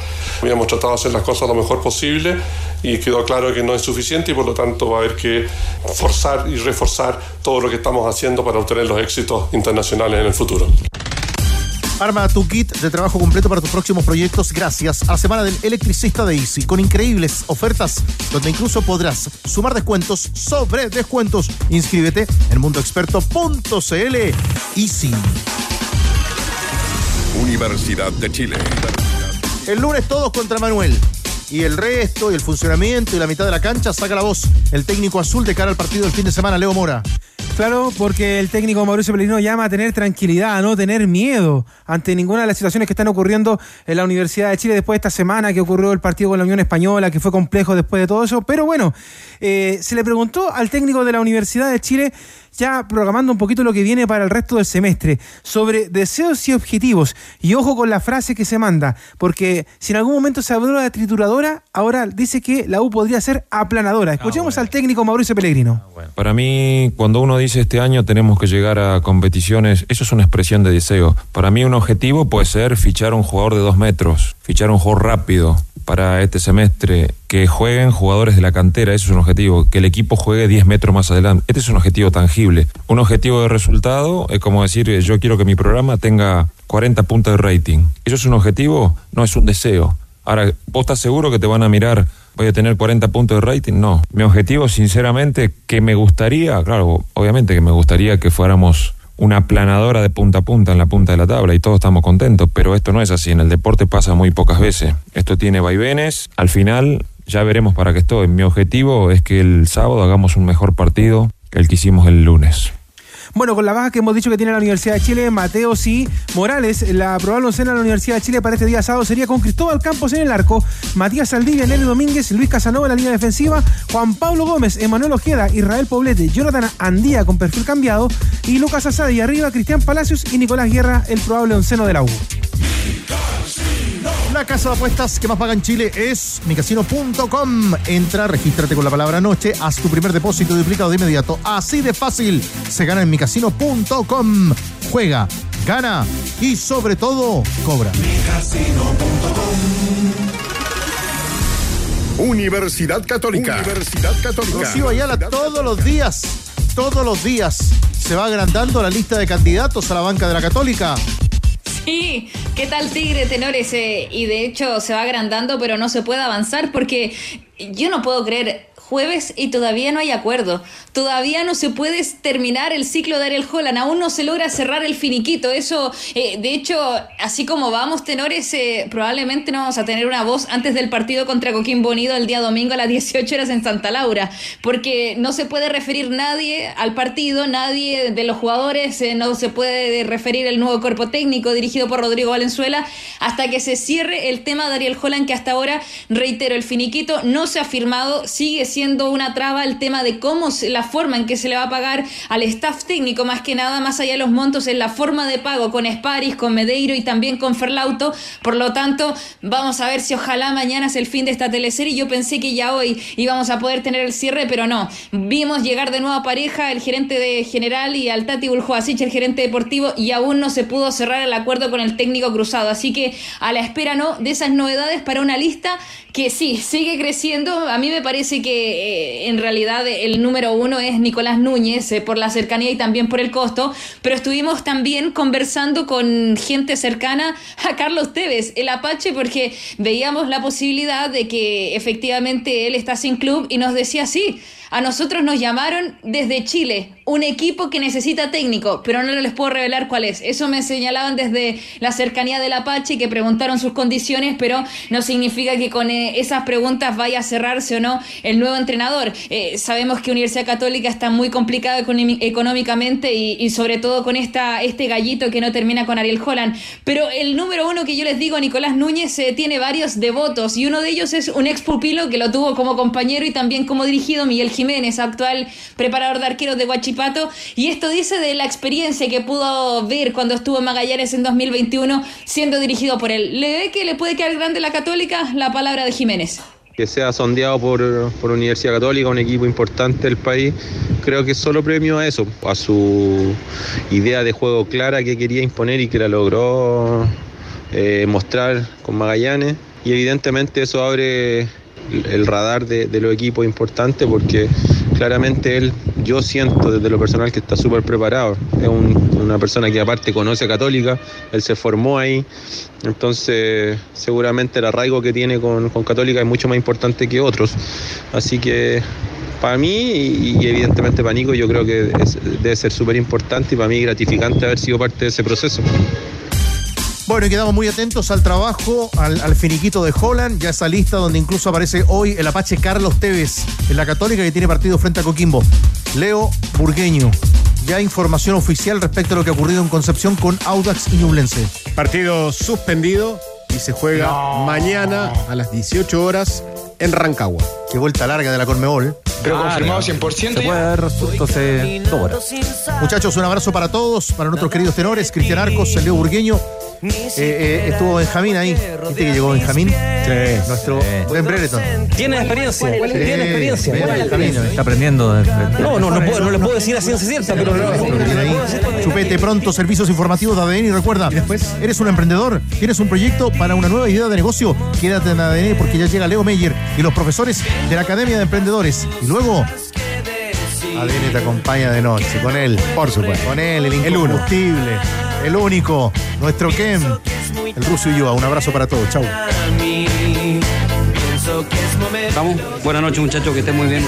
Habíamos tratado de hacer las cosas lo mejor posible y quedó claro que no es suficiente y por lo tanto va a haber que forzar y reforzar todo lo que estamos haciendo para obtener los éxitos internacionales en el futuro. Arma tu kit de trabajo completo para tus próximos proyectos gracias a la semana del electricista de Easy, con increíbles ofertas donde incluso podrás sumar descuentos sobre descuentos. Inscríbete en mundoexperto.cl. Easy. Universidad de Chile. El lunes todos contra Manuel. Y el resto, y el funcionamiento, y la mitad de la cancha saca la voz. El técnico azul de cara al partido del fin de semana, Leo Mora. Claro, porque el técnico Mauricio Pellegrino llama a tener tranquilidad, a no tener miedo ante ninguna de las situaciones que están ocurriendo en la Universidad de Chile después de esta semana que ocurrió el partido con la Unión Española, que fue complejo después de todo eso. Pero bueno, eh, se le preguntó al técnico de la Universidad de Chile ya programando un poquito lo que viene para el resto del semestre, sobre deseos y objetivos. Y ojo con la frase que se manda, porque si en algún momento se habló de trituradora, ahora dice que la U podría ser aplanadora. Escuchemos al técnico Mauricio Pellegrino. Para mí, cuando uno dice este año tenemos que llegar a competiciones, eso es una expresión de deseo. Para mí un objetivo puede ser fichar un jugador de dos metros, fichar un jugador rápido para este semestre, que jueguen jugadores de la cantera, eso es un objetivo, que el equipo juegue 10 metros más adelante. Este es un objetivo tangible. Un objetivo de resultado es como decir, eh, yo quiero que mi programa tenga 40 puntos de rating. ¿Eso es un objetivo? No, es un deseo. Ahora, ¿vos estás seguro que te van a mirar voy a tener 40 puntos de rating? No. Mi objetivo, sinceramente, que me gustaría, claro, obviamente que me gustaría que fuéramos una planadora de punta a punta en la punta de la tabla y todos estamos contentos, pero esto no es así, en el deporte pasa muy pocas veces. Esto tiene vaivenes, al final ya veremos para qué estoy. Mi objetivo es que el sábado hagamos un mejor partido que el que hicimos el lunes. Bueno, con la baja que hemos dicho que tiene la Universidad de Chile, Mateo sí, Morales, la probable oncena de la Universidad de Chile para este día sábado sería con Cristóbal Campos en el arco, Matías Saldivia, Nelly Domínguez, Luis Casanova en la línea defensiva, Juan Pablo Gómez, Emanuel Ojeda, Israel Poblete, Jonathan Andía con perfil cambiado y Lucas Asadi y arriba Cristian Palacios y Nicolás Guerra, el probable onceno de la U. La casa de apuestas que más paga en Chile es micasino.com. Entra, regístrate con la palabra noche, haz tu primer depósito duplicado de inmediato. Así de fácil. Se gana en micasino.com. Juega, gana y sobre todo, cobra. Universidad Católica. Universidad Católica. Rocío Ayala todos los días, todos los días se va agrandando la lista de candidatos a la banca de la Católica. Sí, ¿qué tal Tigre Tenores? Eh, y de hecho se va agrandando, pero no se puede avanzar porque yo no puedo creer jueves y todavía no hay acuerdo. Todavía no se puede terminar el ciclo de Ariel Holland. Aún no se logra cerrar el finiquito. Eso, eh, de hecho, así como vamos, tenores, eh, probablemente no vamos a tener una voz antes del partido contra Coquimbo Unido el día domingo a las 18 horas en Santa Laura. Porque no se puede referir nadie al partido, nadie de los jugadores, eh, no se puede referir el nuevo cuerpo técnico dirigido por Rodrigo Valenzuela hasta que se cierre el tema de Ariel Holland, que hasta ahora, reitero, el finiquito no se ha firmado, sigue siendo siendo una traba el tema de cómo la forma en que se le va a pagar al staff técnico, más que nada, más allá de los montos, en la forma de pago con Sparis, con Medeiro y también con Ferlauto. Por lo tanto, vamos a ver si ojalá mañana es el fin de esta teleserie. Yo pensé que ya hoy íbamos a poder tener el cierre, pero no. Vimos llegar de nuevo a pareja el gerente de general y al Tati Buljoasich, el gerente deportivo, y aún no se pudo cerrar el acuerdo con el técnico cruzado. Así que a la espera, ¿no? De esas novedades para una lista que sí, sigue creciendo. A mí me parece que eh, en realidad el número uno es Nicolás Núñez eh, por la cercanía y también por el costo, pero estuvimos también conversando con gente cercana a Carlos Tevez, el Apache, porque veíamos la posibilidad de que efectivamente él está sin club y nos decía sí. A nosotros nos llamaron desde Chile, un equipo que necesita técnico, pero no les puedo revelar cuál es. Eso me señalaban desde la cercanía del Apache, que preguntaron sus condiciones, pero no significa que con eh, esas preguntas vaya a cerrarse o no el nuevo entrenador. Eh, sabemos que Universidad Católica está muy complicada económicamente y, sobre todo con esta, este gallito que no termina con Ariel Holland. Pero el número uno que yo les digo, Nicolás Núñez, eh, tiene varios devotos y uno de ellos es un ex pupilo que lo tuvo como compañero y también como dirigido, Miguel Jiménez, actual preparador de arqueros de Huachipato. Y esto dice de la experiencia que pudo ver cuando estuvo en Magallanes en 2021 siendo dirigido por él. ¿Le que le puede quedar grande la católica? La palabra de Jiménez que sea sondeado por, por, Universidad Católica, un equipo importante del país, creo que solo premio a eso, a su idea de juego clara que quería imponer y que la logró eh, mostrar con Magallanes. Y evidentemente eso abre el radar de, de los equipos importantes porque claramente él, yo siento desde lo personal que está súper preparado. Es una persona que aparte conoce a Católica, él se formó ahí, entonces seguramente el arraigo que tiene con, Católica es mucho más importante que otros. Así que para mí y, evidentemente para Nico yo creo que debe ser súper importante y para mí gratificante haber sido parte de ese proceso. Bueno, y quedamos muy atentos al trabajo, al, finiquito de Holland, ya esa lista donde incluso aparece hoy el Apache Carlos Tevez en la Católica que tiene partido frente a Coquimbo. Leo Burgueño, ya información oficial respecto a lo que ha ocurrido en Concepción con Audax y Ñublense. Partido suspendido y se juega mañana a las 18 horas en Rancagua. Qué vuelta larga de la Conmebol. Pero confirmado 100% Se puede dar resultado hace dos horas. Muchachos, un abrazo para todos, para nuestros queridos tenores, Cristian Arcos, Leo Burgueño. Eh, eh, estuvo Benjamín ahí. ¿Viste que llegó Benjamín? Sí. Nuestro Ben Brereton. Tiene experiencia. Sí, Tiene experiencia. Benjamín. Está aprendiendo. de- de- No, no, no puedo, no le puedo decir a ciencia cierta, pero ahí. Chupete pronto, servicios informativos de ADN y recuerda, después eres un emprendedor, tienes un proyecto para una nueva idea de negocio, quédate en ADN porque ya llega Leo Meyer y los profesores de la Academia de Emprendedores. Y luego ADN te acompaña de noche, con él, por supuesto, con él, el incombustible, el único, nuestro Ken, el ruso y yo. Un abrazo para todos, chau. Vamos, buenas noches muchachos, que estén muy bien.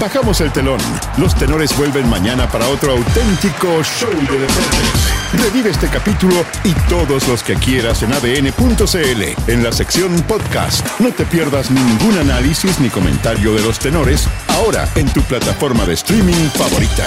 Bajamos el telón. Los tenores vuelven mañana para otro auténtico show de deportes. Revive este capítulo y todos los que quieras en adn.cl en la sección podcast. No te pierdas ningún análisis ni comentario de los tenores ahora en tu plataforma de streaming favorita.